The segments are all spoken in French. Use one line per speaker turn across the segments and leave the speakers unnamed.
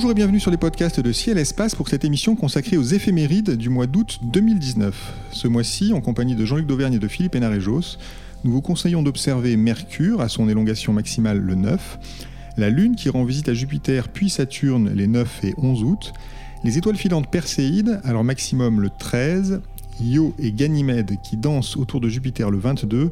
Bonjour et bienvenue sur les podcasts de Ciel Espace pour cette émission consacrée aux éphémérides du mois d'août 2019. Ce mois-ci, en compagnie de Jean-Luc Dauvergne et de Philippe Hénarejos, nous vous conseillons d'observer Mercure à son élongation maximale le 9, la Lune qui rend visite à Jupiter puis Saturne les 9 et 11 août, les étoiles filantes Perséides à leur maximum le 13 Io et Ganymède qui dansent autour de Jupiter le 22,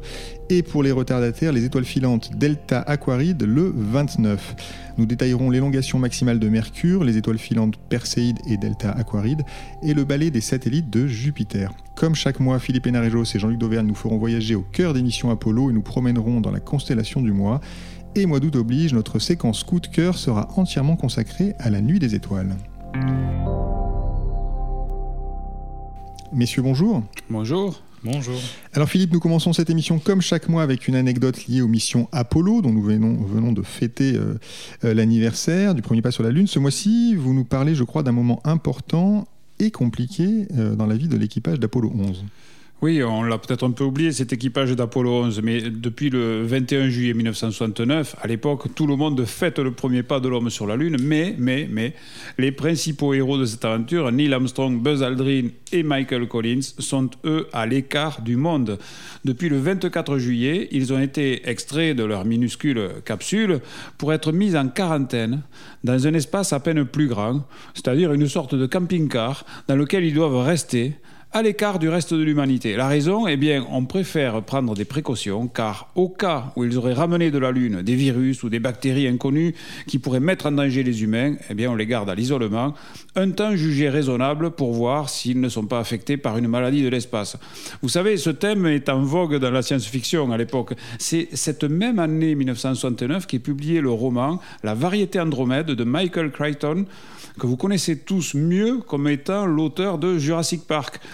et pour les retardataires, les étoiles filantes Delta Aquaride le 29. Nous détaillerons l'élongation maximale de Mercure, les étoiles filantes Perséide et Delta Aquaride, et le balai des satellites de Jupiter. Comme chaque mois, Philippe Hénarejos et Jean-Luc Dauvergne nous feront voyager au cœur des missions Apollo et nous promènerons dans la constellation du mois. Et mois d'août oblige, notre séquence coup de cœur sera entièrement consacrée à la nuit des étoiles. Messieurs, bonjour.
Bonjour. Bonjour.
Alors Philippe, nous commençons cette émission comme chaque mois avec une anecdote liée aux missions Apollo, dont nous venons, de fêter euh, euh, l'anniversaire du premier pas sur la Lune. Ce mois-ci, vous nous parlez, je crois, d'un moment important et compliqué euh, dans la vie de l'équipage d'Apollo 11.
Oui, on l'a peut-être un peu oublié, cet équipage d'Apollo 11, mais depuis le 21 juillet 1969, à l'époque, tout le monde fête le premier pas de l'homme sur la Lune, mais, mais, mais, les principaux héros de cette aventure, Neil Armstrong, Buzz Aldrin et Michael Collins, sont eux à l'écart du monde. Depuis le 24 juillet, ils ont été extraits de leur minuscule capsule pour être mis en quarantaine dans un espace à peine plus grand, c'est-à-dire une sorte de camping-car dans lequel ils doivent rester à l'écart du reste de l'humanité. La raison, eh bien, on préfère prendre des précautions car au cas où ils auraient ramené de la Lune des virus ou des bactéries inconnues qui pourraient mettre en danger les humains, eh bien, on les garde à l'isolement, un temps jugé raisonnable pour voir s'ils ne sont pas affectés par une maladie de l'espace. Vous savez, ce thème est en vogue dans la science-fiction à l'époque. C'est cette même année 1969 qu'est publié le roman La variété Andromède de Michael Crichton que vous connaissez tous mieux comme étant l'auteur de Jurassic Park.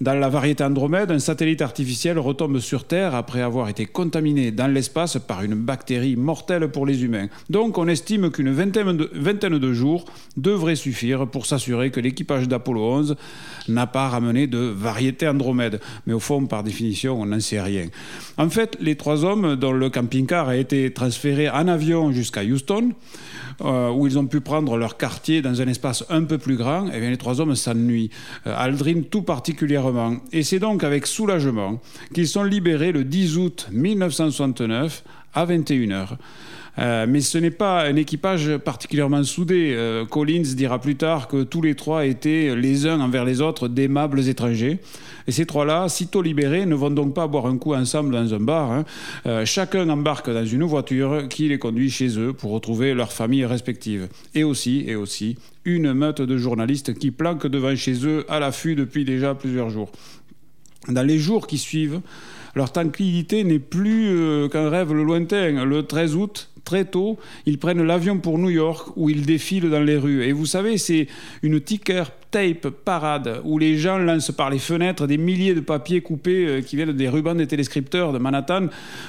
Dans la variété Andromède, un satellite artificiel retombe sur Terre après avoir été contaminé dans l'espace par une bactérie mortelle pour les humains. Donc on estime qu'une vingtaine de, jours devrait suffire pour s'assurer que l'équipage d'Apollo 11 n'a pas ramené de variété Andromède. Mais au fond, par définition, on n'en sait rien. En fait, les trois hommes, dont le camping-car a été transféré en avion jusqu'à Houston, euh, où ils ont pu prendre leur quartier dans un espace un peu plus grand, eh bien les trois hommes s'ennuient. Euh, Aldrin tout particulièrement. Et c'est donc avec soulagement qu'ils sont libérés le 10 août 1969 à 21h. Euh, mais ce n'est pas un équipage particulièrement soudé. Euh, Collins dira plus tard que tous les trois étaient les uns envers les autres d'aimables étrangers. Et ces trois-là, sitôt libérés, ne vont donc pas boire un coup ensemble dans un bar. Hein. Euh, chacun embarque dans une voiture qui les conduit chez eux pour retrouver leurs familles respectives. Et aussi, et aussi, une meute de journalistes qui planquent devant chez eux à l'affût depuis déjà plusieurs jours. Dans les jours qui suivent, leur tranquillité n'est plus qu'un rêve lointain. Le 13 août, très tôt, ils prennent l'avion pour New York où ils défilent dans les rues. Et vous savez, c'est une ticker tape parade où les gens lancent par les fenêtres des milliers de papiers coupés euh, qui viennent des rubans des téléscripteurs de Manhattan.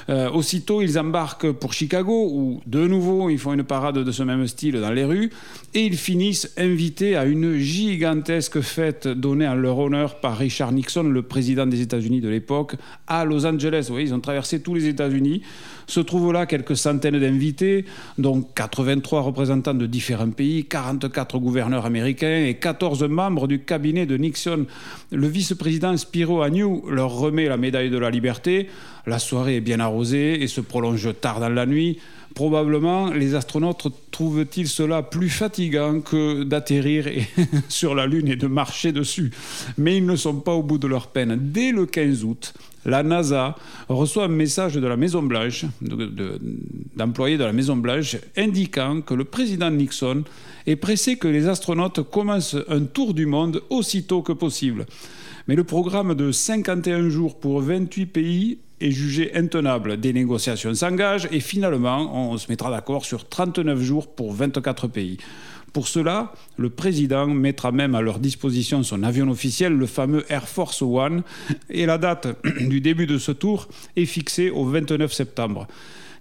Euh, aussitôt, ils embarquent pour Chicago où, de nouveau, ils font une parade de ce même style dans les rues et ils finissent invités à une gigantesque fête donnée en leur honneur par Richard Nixon, le président des États-Unis de l'époque, à Los Angeles. Vous voyez, ils ont traversé tous les États-Unis. Se trouvent là quelques centaines d'invités, dont 83 représentants de différents pays, 44 gouverneurs américains et 14 membres du cabinet de Nixon. Le vice-président Spiro Agnew leur remet la médaille de la liberté. La soirée est bien arrosée et se prolonge tard dans la nuit. Probablement, les astronautes trouvent-ils cela plus fatigant que d'atterrir sur la Lune et de marcher dessus. Mais ils ne sont pas au bout de leur peine. Dès le 15 août, la NASA reçoit un message de la Maison-Blanche, d'employés de, de la Maison-Blanche, indiquant que le président Nixon est pressé que les astronautes commencent un tour du monde aussitôt que possible. Mais le programme de 51 jours pour 28 pays est jugé intenable. Des négociations s'engagent et finalement, on se mettra d'accord sur 39 jours pour 24 pays. Pour cela, le président mettra même à leur disposition son avion officiel, le fameux Air Force One, et la date du début de ce tour est fixée au 29 septembre.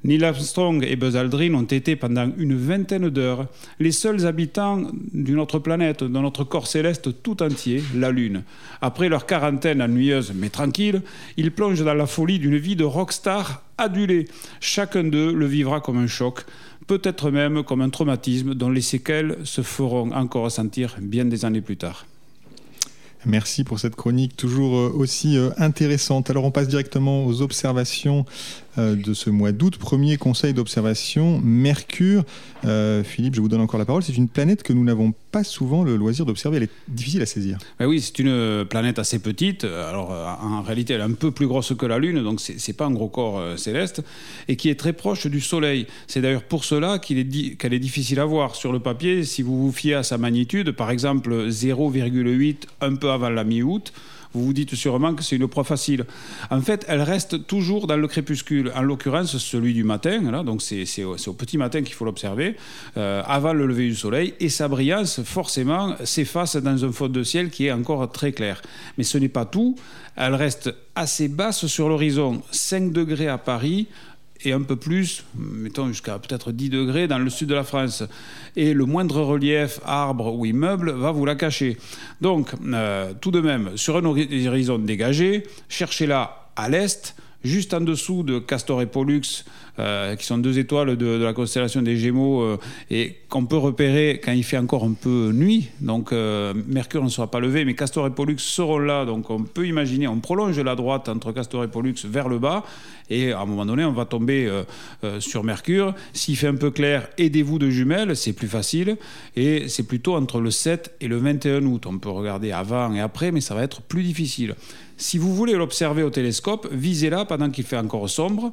Neil Armstrong et Buzz Aldrin ont été pendant une vingtaine d'heures les seuls habitants d'une autre planète, de notre corps céleste tout entier, la Lune. Après leur quarantaine ennuyeuse mais tranquille, ils plongent dans la folie d'une vie de rockstar adulée. Chacun d'eux le vivra comme un choc, peut-être même comme un traumatisme dont les séquelles se feront encore ressentir bien des années plus tard.
Merci pour cette chronique toujours euh, aussi euh, intéressante. Alors on passe directement aux observations de ce mois d'août. Premier conseil d'observation, Mercure. Euh, Philippe, je vous donne encore la parole. C'est une planète que nous n'avons pas souvent le loisir d'observer. Elle est difficile à saisir.
Oui, c'est une planète assez petite. Alors en réalité, elle est un peu plus grosse que la Lune, donc c'est n'est pas un gros corps céleste, et qui est très proche du Soleil. C'est d'ailleurs pour cela qu'elle est, est difficile à voir sur le papier. Si vous vous fiez à sa magnitude, par exemple 0,8 un peu avant la mi-août, vous vous dites sûrement que c'est une proie facile. En fait, elle reste toujours dans le crépuscule, en l'occurrence celui du matin, donc c'est au, au, petit matin qu'il faut l'observer, euh, avant le lever du soleil, et sa brillance, forcément, s'efface dans un fond de ciel qui est encore très clair. Mais ce n'est pas tout, elle reste assez basse sur l'horizon, 5 degrés à Paris, et un peu plus, mettons jusqu'à peut-être 10 degrés dans le sud de la France. Et le moindre relief, arbre ou immeuble, va vous la cacher. Donc, euh, tout de même, sur un horizon dégagé, cherchez-la à l'est, juste en dessous de Castor et Pollux, euh, qui sont deux étoiles de, la constellation des Gémeaux euh, et qu'on peut repérer quand il fait encore un peu nuit. Donc euh, Mercure ne sera pas levé, mais Castor et Pollux seront là. Donc on peut imaginer, on prolonge la droite entre Castor et Pollux vers le bas. Et à un moment donné, on va tomber sur Mercure. S'il fait un peu clair, aidez-vous de jumelles, c'est plus facile. Et c'est plutôt entre le 7 et le 21 août. On peut regarder avant et après, mais ça va être plus difficile. Si vous voulez l'observer au télescope, visez-la pendant qu'il fait encore sombre.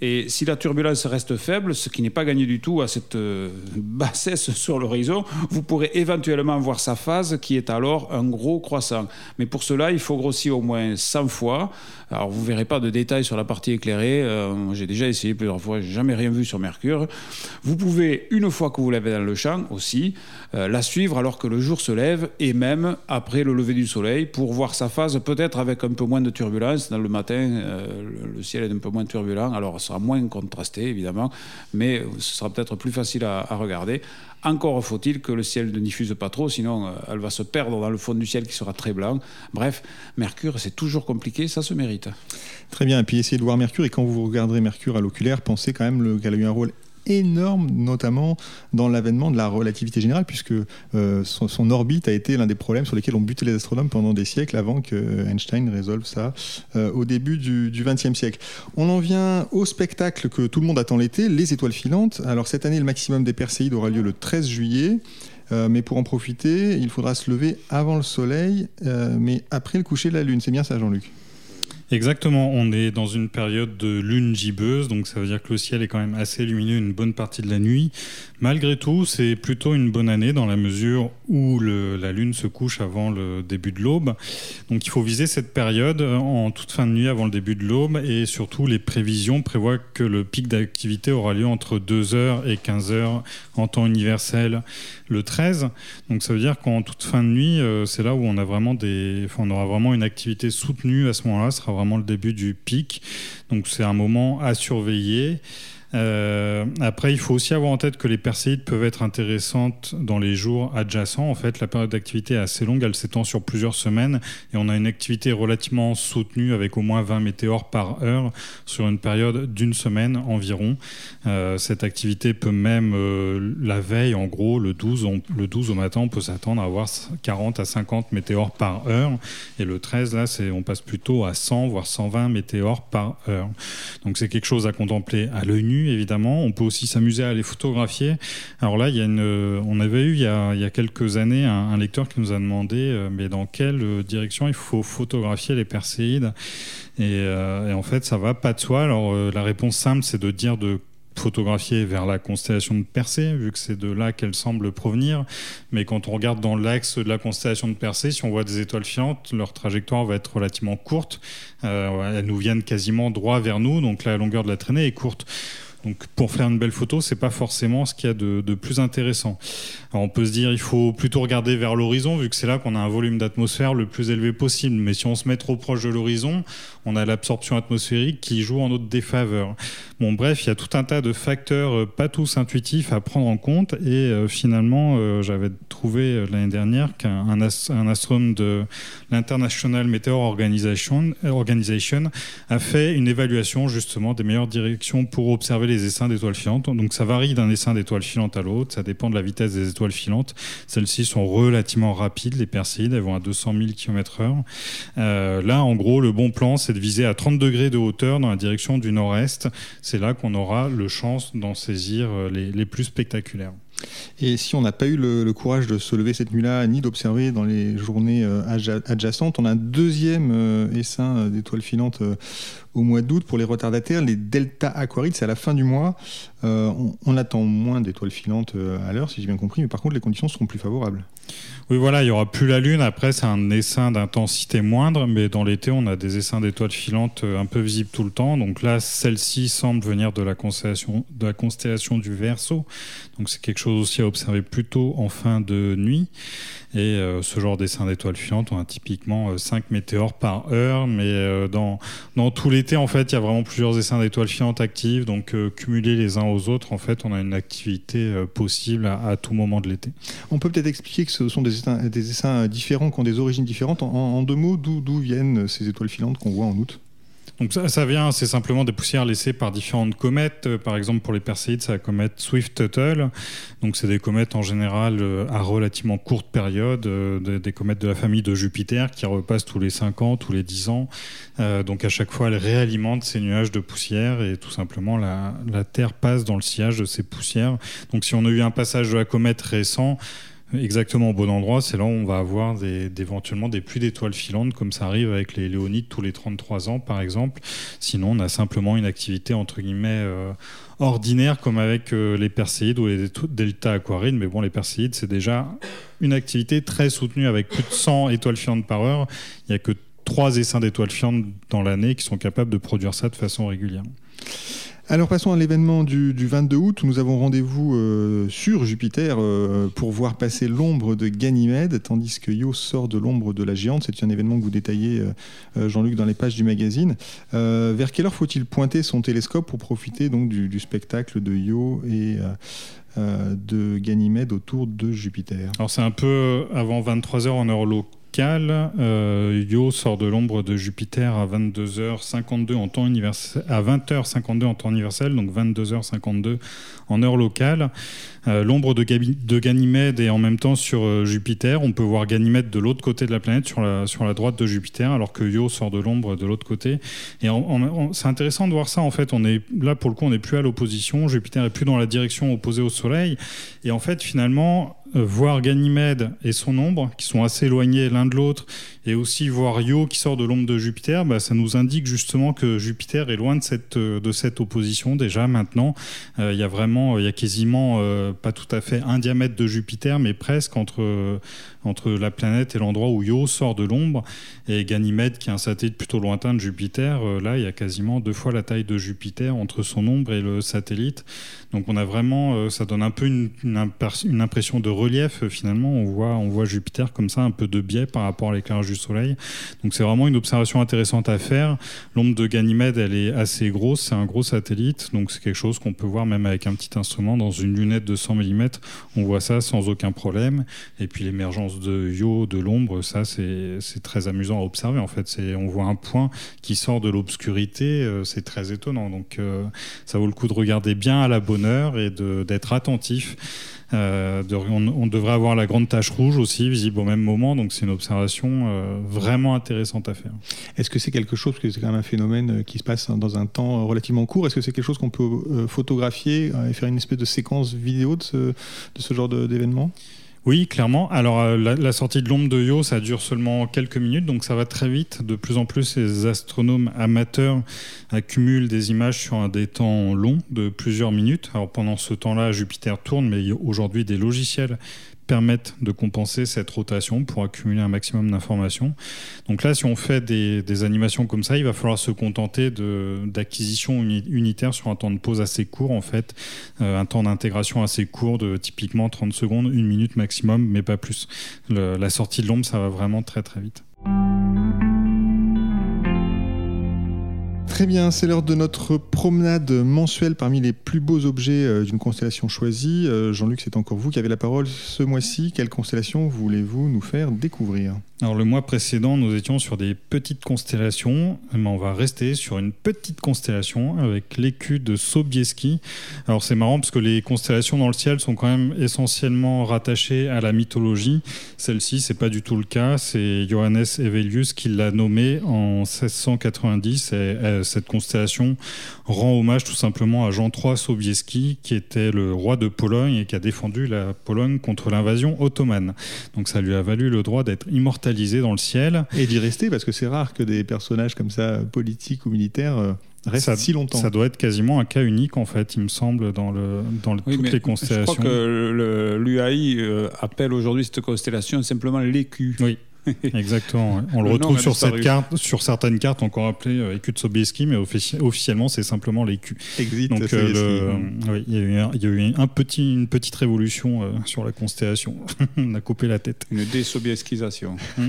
Et si la turbulence reste faible, ce qui n'est pas gagné du tout à cette euh, bassesse sur l'horizon, vous pourrez éventuellement voir sa phase qui est alors un gros croissant. Mais pour cela, il faut grossir au moins 100 fois. Alors vous ne verrez pas de détails sur la partie éclairée. Euh, j'ai déjà essayé plusieurs fois, j'ai jamais rien vu sur Mercure. Vous pouvez, une fois que vous l'avez dans le champ aussi, euh, la suivre alors que le jour se lève et même après le lever du soleil pour voir sa phase peut-être avec un peu moins de turbulence. Dans le matin, le ciel est un peu moins turbulent. Alors sera moins contrasté, évidemment, mais ce sera peut-être plus facile à, regarder. Encore faut-il que le ciel ne diffuse pas trop, sinon euh, elle va se perdre dans le fond du ciel qui sera très blanc. Bref, Mercure, c'est toujours compliqué, ça se mérite.
Très bien, et puis essayez de voir Mercure, et quand vous regarderez Mercure à l'oculaire, pensez quand même qu'elle a eu un rôle énorme, notamment dans l'avènement de la relativité générale, puisque euh, son, orbite a été l'un des problèmes sur lesquels ont buté les astronomes pendant des siècles avant que Einstein résolve ça euh, au début du XXe siècle. On en vient au spectacle que tout le monde attend l'été, les étoiles filantes. Alors cette année, le maximum des Perséides aura lieu le 13 juillet. Euh, mais pour en profiter, il faudra se lever avant le soleil, mais après le coucher de la Lune. C'est bien ça, Jean-Luc?
Exactement, on est dans une période de lune gibbeuse, donc ça veut dire que le ciel est quand même assez lumineux une bonne partie de la nuit. Malgré tout, c'est plutôt une bonne année dans la mesure où la lune se couche avant le début de l'aube. Donc il faut viser cette période en toute fin de nuit avant le début de l'aube et surtout les prévisions prévoient que le pic d'activité aura lieu entre 2h et 15h en temps universel le 13. Donc ça veut dire qu'en toute fin de nuit, euh, c'est là où on a vraiment des, on aura vraiment une activité soutenue à ce moment-là. Vraiment le début du pic. Donc c'est un moment à surveiller. Euh, après, il faut aussi avoir en tête que les perséides peuvent être intéressantes dans les jours adjacents. En fait, la période d'activité est assez longue, elle s'étend sur plusieurs semaines et on a une activité relativement soutenue avec au moins 20 météores par heure sur une période d'une semaine environ. Euh, cette activité peut même, euh, la veille, en gros, le 12, le 12 au matin, on peut s'attendre à avoir 40 à 50 météores par heure. Et le 13, là, on passe plutôt à 100, voire 120 météores par heure. Donc c'est quelque chose à contempler à l'œil nu évidemment. On peut aussi s'amuser à les photographier. Alors là, euh, on avait eu il y a, quelques années un, lecteur qui nous a demandé euh, mais dans quelle euh, direction il faut photographier les perséides. Et, en fait, ça va pas de soi. Alors la réponse simple, c'est de dire de photographiée vers la constellation de Persée, vu que c'est de là qu'elle semble provenir. Mais quand on regarde dans l'axe de la constellation de Persée, si on voit des étoiles filantes, leur trajectoire va être relativement courte. Elles nous viennent quasiment droit vers nous, donc la longueur de la traînée est courte. Donc pour faire une belle photo, c'est pas forcément ce qu'il y a de, plus intéressant. On peut se dire il faut plutôt regarder vers l'horizon vu que c'est là qu'on a un volume d'atmosphère le plus élevé possible. Mais si on se met trop proche de l'horizon, on a l'absorption atmosphérique qui joue en notre défaveur. Bon bref, il y a tout un tas de facteurs euh, pas tous intuitifs à prendre en compte et euh, finalement euh, j'avais trouvé l'année dernière qu'un un, astronome de l'International Meteor Organization a fait une évaluation justement des meilleures directions pour observer les essaims d'étoiles filantes. Donc ça varie d'un essaim d'étoiles filantes à l'autre, ça dépend de la vitesse des étoiles filantes. Celles-ci sont relativement rapides, les Perséides, elles vont à 200 000 km/h. Là, en gros, le bon plan, c'est de viser à 30 degrés de hauteur dans la direction du nord-est. C'est là qu'on aura le chance d'en saisir euh, les, les plus spectaculaires.
Et si on n'a pas eu le, courage de se lever cette nuit-là, ni d'observer dans les journées euh, adjacentes, on a un deuxième euh, essaim d'étoiles filantes euh, au mois d'août pour les retardataires, les Delta Aquarides, c'est à la fin du mois. Euh, on, attend moins d'étoiles filantes à l'heure, si j'ai bien compris, mais par contre les conditions seront plus favorables.
Oui, voilà, il n'y aura plus la Lune. Après, c'est un essaim d'intensité moindre, mais dans l'été, on a des essaims d'étoiles filantes un peu visibles tout le temps. Donc là, celle-ci semble venir de la constellation, de la constellation du Verseau. Donc c'est quelque chose aussi à observer plutôt en fin de nuit. Et euh, ce genre d'essaim d'étoiles filantes, on a typiquement euh, 5 météores par heure, mais euh, dans, dans tout l'été, en fait, il y a vraiment plusieurs essaims d'étoiles filantes actives, donc euh, cumulés les uns aux autres, en fait, on a une activité euh, possible à, à, tout moment de l'été.
On peut peut-être expliquer que ce sont des essaims, des essaims différents, qui ont des origines différentes. En, en deux mots, d'où viennent ces étoiles filantes qu'on voit en août?
Donc ça, ça vient, c'est simplement des poussières laissées par différentes comètes. Euh, par exemple, pour les Perséides, c'est la comète Swift-Tuttle. Donc c'est des comètes en général euh, à relativement courte période, euh, des, comètes de la famille de Jupiter qui repassent tous les 5 ans, tous les 10 ans. Donc à chaque fois, elles réalimentent ces nuages de poussière et tout simplement la, la Terre passe dans le sillage de ces poussières. Donc si on a eu un passage de la comète récent, exactement au bon endroit, c'est là où on va avoir éventuellement des pluies d'étoiles filantes, comme ça arrive avec les léonides tous les 33 ans, par exemple. Sinon, on a simplement une activité, entre guillemets, euh, ordinaire, comme avec euh, les perséides ou les delta aquarides. Mais bon, les perséides, c'est déjà une activité très soutenue avec plus de 100 étoiles filantes par heure. Il n'y a que trois essaims d'étoiles filantes dans l'année qui sont capables de produire ça de façon régulière.
Alors passons à l'événement du, du, 22 août. Nous avons rendez-vous euh, sur Jupiter euh, pour voir passer l'ombre de Ganymède, tandis que Io sort de l'ombre de la géante. C'est un événement que vous détaillez, euh, Jean-Luc, dans les pages du magazine. vers quelle heure faut-il pointer son télescope pour profiter donc du, du spectacle de Io et de Ganymède autour de Jupiter?
Alors c'est un peu avant 23h en heure locale euh, Io sort de l'ombre de Jupiter à 22h52 en temps universel, à 20h52 en temps universel, donc 22h52 en heure locale. Euh, l'ombre de, de, Ganymède est en même temps sur euh, Jupiter. On peut voir Ganymède de l'autre côté de la planète, sur la, sur la droite de Jupiter, alors que Io sort de l'ombre de l'autre côté. Et c'est intéressant de voir ça. En fait, on est là pour le coup, on n'est plus à l'opposition. Jupiter est plus dans la direction opposée au Soleil. Et en fait, finalement, voir Ganymède et son ombre, qui sont assez éloignés l'un de l'autre, et aussi voir Io qui sort de l'ombre de Jupiter, bah, ça nous indique justement que Jupiter est loin de cette, de cette opposition déjà maintenant. Euh, il y a vraiment, il y a quasiment euh, pas tout à fait un diamètre de Jupiter, mais presque entre, entre la planète et l'endroit où Io sort de l'ombre. Et Ganymède, qui est un satellite plutôt lointain de Jupiter, euh, là, il y a quasiment deux fois la taille de Jupiter entre son ombre et le satellite. Donc on a vraiment, euh, ça donne un peu une, impression de relief euh, finalement. On voit, on voit Jupiter comme ça, un peu de biais par rapport à l'éclairage du Soleil. Donc c'est vraiment une observation intéressante à faire. L'ombre de Ganymède, elle est assez grosse, c'est un gros satellite, donc c'est quelque chose qu'on peut voir même avec un petit instrument dans une lunette de 100 mm. On voit ça sans aucun problème. Et puis l'émergence de Io, de l'ombre, ça c'est très amusant à observer en fait. On voit un point qui sort de l'obscurité, euh, c'est très étonnant. Donc euh, ça vaut le coup de regarder bien à la bonne heure et d'être attentif. Euh, on, devrait avoir la grande tache rouge aussi, visible au même moment, donc c'est une observation vraiment intéressante à faire.
Est-ce que c'est quelque chose, parce que c'est quand même un phénomène qui se passe dans un temps relativement court, est-ce que c'est quelque chose qu'on peut photographier et faire une espèce de séquence vidéo de ce, de ce genre d'événement?
Oui, clairement. Alors, euh, la, sortie de l'ombre de Yo, ça dure seulement quelques minutes, donc ça va très vite. De plus en plus, les astronomes amateurs accumulent des images sur des temps longs de plusieurs minutes. Alors, pendant ce temps-là, Jupiter tourne, mais aujourd'hui, des logiciels permettent de compenser cette rotation pour accumuler un maximum d'informations. Donc là, si on fait des, animations comme ça, il va falloir se contenter d'acquisition unitaire sur un temps de pause assez court, en fait, euh, un temps d'intégration assez court de typiquement 30 secondes, une minute maximum, mais pas plus. la sortie de l'ombre, ça va vraiment très très vite.
Très bien, c'est l'heure de notre promenade mensuelle parmi les plus beaux objets euh, d'une constellation choisie. Euh, Jean-Luc, c'est encore vous qui avez la parole ce mois-ci. Quelle constellation voulez-vous nous faire découvrir
Alors le mois précédent, nous étions sur des petites constellations, mais on va rester sur une petite constellation avec l'écu de Sobieski. Alors c'est marrant parce que les constellations dans le ciel sont quand même essentiellement rattachées à la mythologie. Celle-ci, c'est pas du tout le cas. C'est Johannes Evelius qui l'a nommée en 1690. Et, cette constellation rend hommage tout simplement à Jean III Sobieski, qui était le roi de Pologne et qui a défendu la Pologne contre l'invasion ottomane. Donc ça lui a valu le droit d'être immortalisé dans le ciel.
Et d'y rester, parce que c'est rare que des personnages comme ça, politiques ou militaires, euh, restent si longtemps.
Ça doit être quasiment un cas unique en fait, il me semble, dans, le, dans toutes les constellations. Je
crois que l'UAI euh, appelle aujourd'hui cette constellation simplement l'écu.
Oui, Exactement. On le, retrouve sur cette carte, sur certaines cartes encore appelées euh, écu de Sobieski, mais officiellement c'est simplement l'écu.
Donc euh,
il y, a eu, un, petit, une petite révolution euh, sur la constellation. on a coupé la tête.
Une désobieskisation.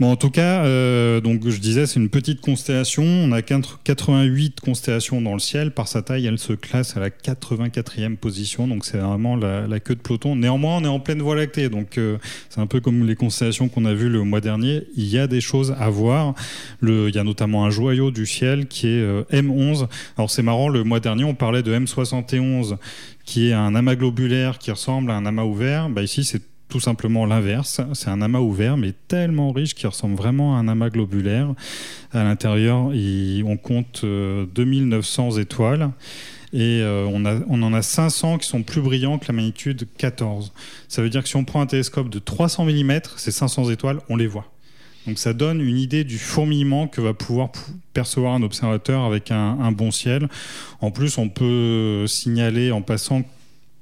Bon, en tout cas, euh, donc je disais, c'est une petite constellation. On a 88 constellations dans le ciel. Par sa taille, elle se classe à la 84e position. Donc c'est vraiment la, queue de peloton. Néanmoins, on est en pleine voie lactée. Donc euh, c'est un peu comme les constellations qu'on a vues le mois dernier. Il y a des choses à voir. Le, il y a notamment un joyau du ciel qui est euh, M11. Alors c'est marrant, le mois dernier, on parlait de M71 qui est un amas globulaire qui ressemble à un amas ouvert. Bah, ici, c'est tout simplement l'inverse. C'est un amas ouvert, mais tellement riche qu'il ressemble vraiment à un amas globulaire. À l'intérieur, on compte 2900 euh, étoiles. Et euh, on, on, en a 500 qui sont plus brillants que la magnitude 14. Ça veut dire que si on prend un télescope de 300 mm, ces 500 étoiles, on les voit. Donc ça donne une idée du fourmillement que va pouvoir percevoir un observateur avec un, un bon ciel. En plus, on peut signaler en passant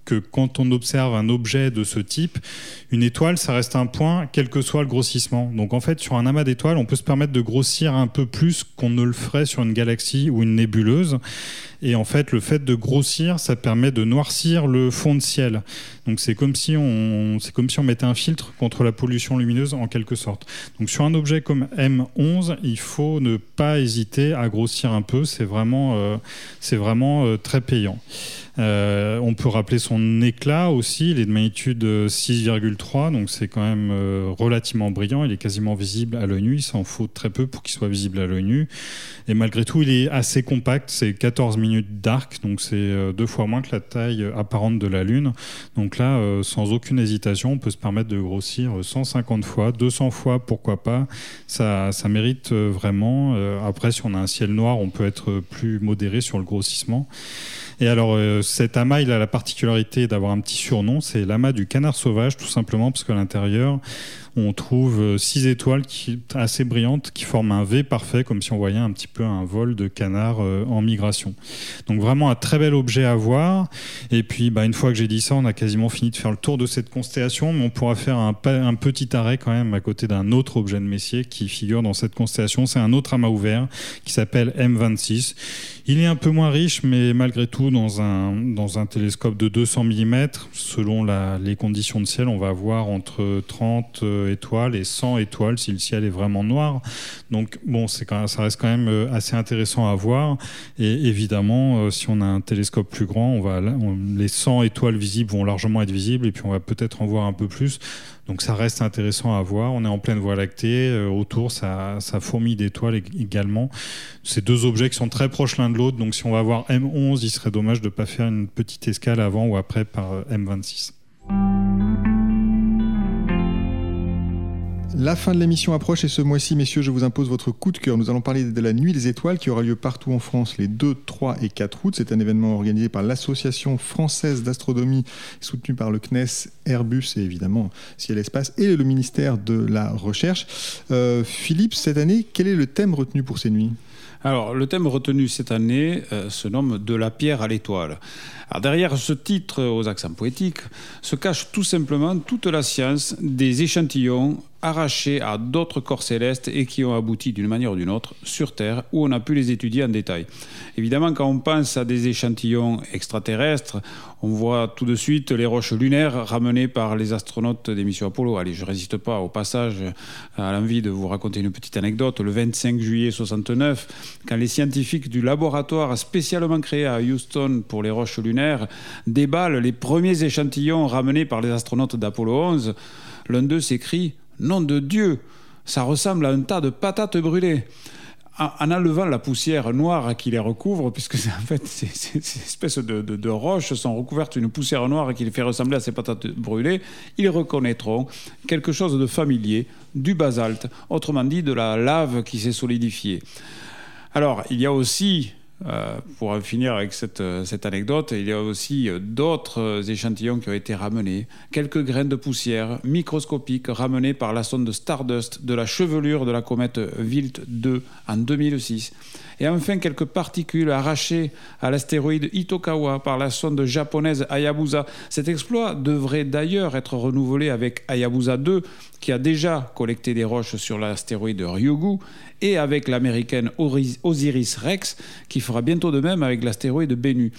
que quand on observe un objet de ce type, une étoile, ça reste un point, quel que soit le grossissement. Donc en fait, sur un amas d'étoiles, on peut se permettre de grossir un peu plus qu'on ne le ferait sur une galaxie ou une nébuleuse. Et en fait, le fait de grossir, ça permet de noircir le fond de ciel. Donc c'est comme si on, comme si on mettait un filtre contre la pollution lumineuse en quelque sorte. Donc sur un objet comme M11, il faut ne pas hésiter à grossir un peu. C'est vraiment, euh, vraiment euh, très payant. Euh, on peut rappeler son éclat aussi, il est de magnitude 6,3, donc c'est quand même euh, relativement brillant, il est quasiment visible à l'œil nu, il s'en faut très peu pour qu'il soit visible à l'œil nu. Et malgré tout, il est assez compact, c'est 14 minutes d'arc, donc c'est euh, deux fois moins que la taille apparente de la Lune. Donc là, sans aucune hésitation, on peut se permettre de grossir 150 fois, 200 fois, pourquoi pas. Ça, ça mérite vraiment. après, si on a un ciel noir, on peut être plus modéré sur le grossissement. Et alors, euh, cet amas, il a la particularité d'avoir un petit surnom, c'est l'amas du canard sauvage, tout simplement parce qu'à l'intérieur, on trouve euh, six étoiles assez brillantes qui forment un V parfait, comme si on voyait un petit peu un vol de canard euh, en migration. Donc vraiment un très bel objet à voir. Et puis, bah, une fois que j'ai dit ça, on a quasiment fini de faire le tour de cette constellation, mais on pourra faire un, petit arrêt quand même à côté d'un autre objet de Messier qui figure dans cette constellation. C'est un autre amas ouvert qui s'appelle M26. Il est un peu moins riche, mais malgré tout, dans un, télescope de 200 mm, selon les conditions de ciel, on va avoir entre 30 étoiles et 100 étoiles si le ciel est vraiment noir. Donc bon, c'est quand ça reste quand même euh, assez intéressant à voir. Et évidemment, euh, si on a un télescope plus grand, on va, les 100 étoiles visibles vont largement être visibles et puis on va peut-être en voir un peu plus. Donc ça reste intéressant à voir. On est en pleine voie lactée. Euh, autour, ça, ça fourmille d'étoiles également. Ces deux objets qui sont très proches l'un de l'autre. Donc si on va voir M11, il serait dommage de ne pas faire une petite escale avant ou après par M26.
La fin de l'émission approche et ce mois-ci, messieurs, je vous impose votre coup de cœur. Nous allons parler de la Nuit des Étoiles qui aura lieu partout en France les 2, 3 et 4 août. C'est un événement organisé par l'Association française d'astronomie soutenue par le CNES, Airbus et évidemment Ciel Espace et le ministère de la Recherche. Euh, Philippe, cette année, quel est le thème retenu pour ces nuits?
Alors, le thème retenu cette année euh, se nomme De la pierre à l'étoile. Alors, derrière ce titre aux accents poétiques se cache tout simplement toute la science des échantillons arrachés à d'autres corps célestes et qui ont abouti d'une manière ou d'une autre sur Terre, où on a pu les étudier en détail. Évidemment, quand on pense à des échantillons extraterrestres, on voit tout de suite les roches lunaires ramenées par les astronautes des missions Apollo. Allez, je résiste pas au passage à l'envie de vous raconter une petite anecdote. Le 25 juillet 69, quand les scientifiques du laboratoire spécialement créé à Houston pour les roches lunaires déballent les premiers échantillons ramenés par les astronautes d'Apollo 11, l'un d'eux s'écrie Nom de Dieu, ça ressemble à un tas de patates brûlées. En enlevant la poussière noire qui les recouvre, puisque en fait ces, espèces de, roches sont recouvertes d'une poussière noire qui les fait ressembler à ces patates brûlées, ils reconnaîtront quelque chose de familier, du basalte, autrement dit de la lave qui s'est solidifiée. Alors, il y a aussi euh, pour finir avec cette, euh, cette, anecdote, il y a aussi euh, d'autres échantillons qui ont été ramenés. Quelques graines de poussière microscopiques ramenées par la sonde Stardust de la chevelure de la comète Wild 2 en 2006 et enfin quelques particules arrachées à l'astéroïde Itokawa par la sonde japonaise Hayabusa. Cet exploit devrait d'ailleurs être renouvelé avec Hayabusa 2, qui a déjà collecté des roches sur l'astéroïde Ryugu, et avec l'américaine Osiris Rex, qui fera bientôt de même avec l'astéroïde Bennu.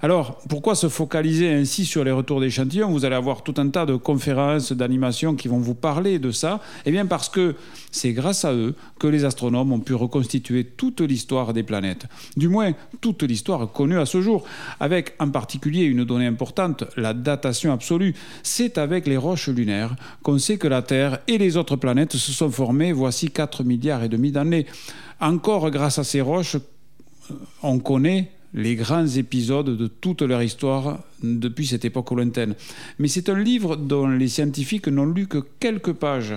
Alors, pourquoi se focaliser ainsi sur les retours d'échantillons? Vous allez avoir tout un tas de conférences, d'animations qui vont vous parler de ça. Eh bien, parce que c'est grâce à eux que les astronomes ont pu reconstituer toute l'histoire des planètes. Du moins, toute l'histoire connue à ce jour, avec en particulier une donnée importante, la datation absolue. C'est avec les roches lunaires qu'on sait que la Terre et les autres planètes se sont formées voici 4 milliards et demi d'années. Encore grâce à ces roches, on connaît les grands épisodes de toute leur histoire depuis cette époque lointaine. Mais c'est un livre dont les scientifiques n'ont lu que quelques pages.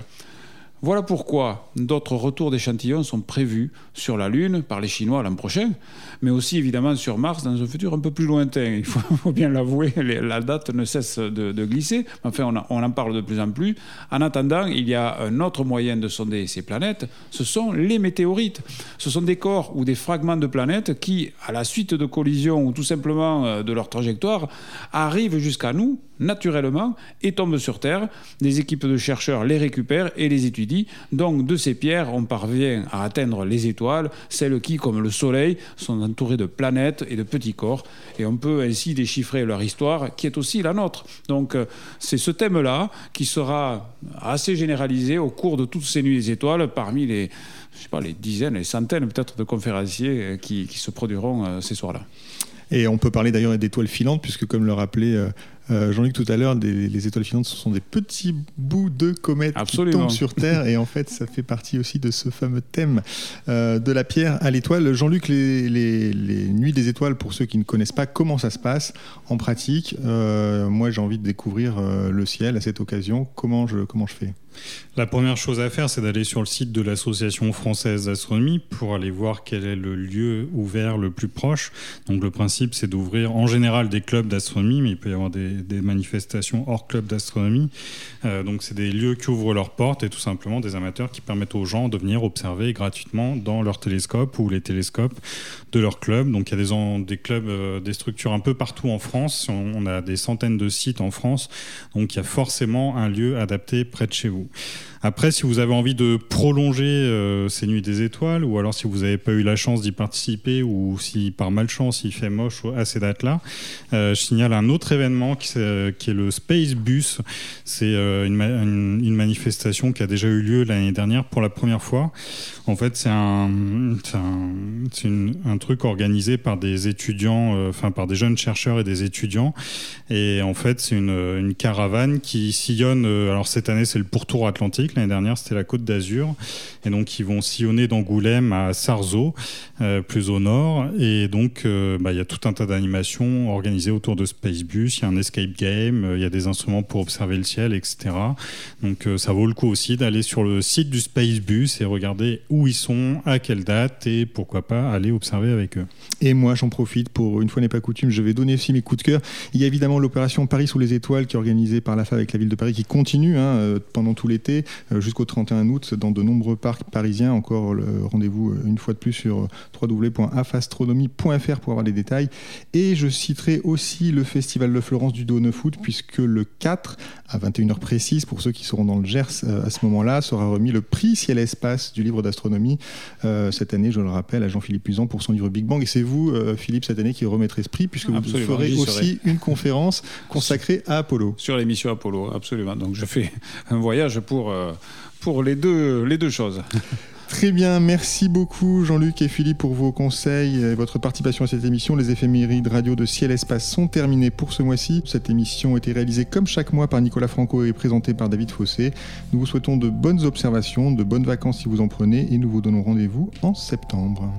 Voilà pourquoi d'autres retours d'échantillons sont prévus sur la Lune par les Chinois l'an prochain, mais aussi évidemment sur Mars dans un futur un peu plus lointain. Il faut, bien l'avouer, la date ne cesse de, glisser. Enfin, on, en parle de plus en plus. En attendant, il y a un autre moyen de sonder ces planètes, ce sont les météorites. Ce sont des corps ou des fragments de planètes qui, à la suite de collisions ou tout simplement euh, de leur trajectoire, arrivent jusqu'à nous naturellement et tombent sur Terre. Des équipes de chercheurs les récupèrent et les étudient donc de ces pierres, on parvient à atteindre les étoiles, celles qui, comme le Soleil, sont entourées de planètes et de petits corps. Et on peut ainsi déchiffrer leur histoire, qui est aussi la nôtre. Donc euh, c'est ce thème-là qui sera assez généralisé au cours de toutes ces nuits des étoiles parmi les, je sais pas, les dizaines, les centaines peut-être de conférenciers euh, qui, se produiront euh, ces soirs-là.
Et on peut parler d'ailleurs d'étoiles filantes, puisque comme le rappelait euh, Jean-Luc tout à l'heure, les étoiles filantes, ce sont des petits bouts de comètes qui tombent sur Terre, et en fait, ça fait partie aussi de ce fameux thème euh, de la pierre à l'étoile. Jean-Luc, les, nuits des étoiles, pour ceux qui ne connaissent pas comment ça se passe en pratique, euh, moi j'ai envie de découvrir le ciel à cette occasion. Comment je, comment je fais?
La première chose à faire, c'est d'aller sur le site de l'Association française d'astronomie pour aller voir quel est le lieu ouvert le plus proche. Donc le principe, c'est d'ouvrir en général des clubs d'astronomie, mais il peut y avoir des, des manifestations hors club d'astronomie. Euh, donc c'est des lieux qui ouvrent leurs portes et tout simplement des amateurs qui permettent aux gens de venir observer gratuitement dans leur télescope ou les télescopes de leur club. Donc il y a des, des clubs, euh, des structures un peu partout en France. On, a des centaines de sites en France. Donc il y a forcément un lieu adapté près de chez vous. Après, si vous avez envie de prolonger euh, ces nuits des étoiles, ou alors si vous n'avez pas eu la chance d'y participer, ou si par malchance il fait moche à ces dates-là, je signale un autre événement qui, est le Space Bus. C'est euh, une, manifestation qui a déjà eu lieu l'année dernière pour la première fois. En fait, c'est un, un, truc organisé par des étudiants, enfin par des jeunes chercheurs et des étudiants. Et en fait, c'est une, caravane qui sillonne. alors cette année, c'est le pourtour atlantique L'année dernière, c'était la Côte d'Azur. Et donc, ils vont sillonner d'Angoulême à Sarzeau, euh, plus au nord. Et donc, euh, bah, il y a tout un tas d'animations organisées autour de Spacebus. Il y a escape game, il y a des instruments pour observer le ciel, etc. Donc ça vaut le coup aussi d'aller sur le site du Spacebus et regarder où ils sont, à quelle date et pourquoi pas aller observer avec eux.
Et moi j'en profite pour, une fois n'est pas coutume, je vais donner aussi mes coups de cœur. Il y a évidemment l'opération Paris sous les étoiles qui est organisée par la FA avec la ville de Paris qui continue hein, pendant tout l'été jusqu'au 31 août dans de nombreux parcs parisiens. Encore rendez-vous une fois de plus sur www.afastronomie.fr pour avoir les détails. Et je citerai aussi le Festival de Florence du 9 août, puisque le 4, à 21h précise, pour ceux qui seront dans le Gers euh, à ce moment-là, sera remis le prix Ciel et Espace du livre d'astronomie. Euh, cette année, je le rappelle, à Jean-Philippe Usan pour son livre Big Bang. Et c'est vous, euh, Philippe, cette année qui remettrez ce prix, puisque vous ferez aussi une conférence consacrée à Apollo.
Sur l'émission Apollo, absolument. Donc je fais un voyage pour, pour les, deux, les deux choses.
Très bien, merci beaucoup Jean-Luc et Philippe pour vos conseils et votre participation à cette émission. Les éphémérides radio de Ciel Espace sont terminés pour ce mois-ci. Cette émission a été réalisée comme chaque mois par Nicolas Franco et présentée par David Fossé. Nous vous souhaitons de bonnes observations, de bonnes vacances si vous en prenez et nous vous donnons rendez-vous en septembre.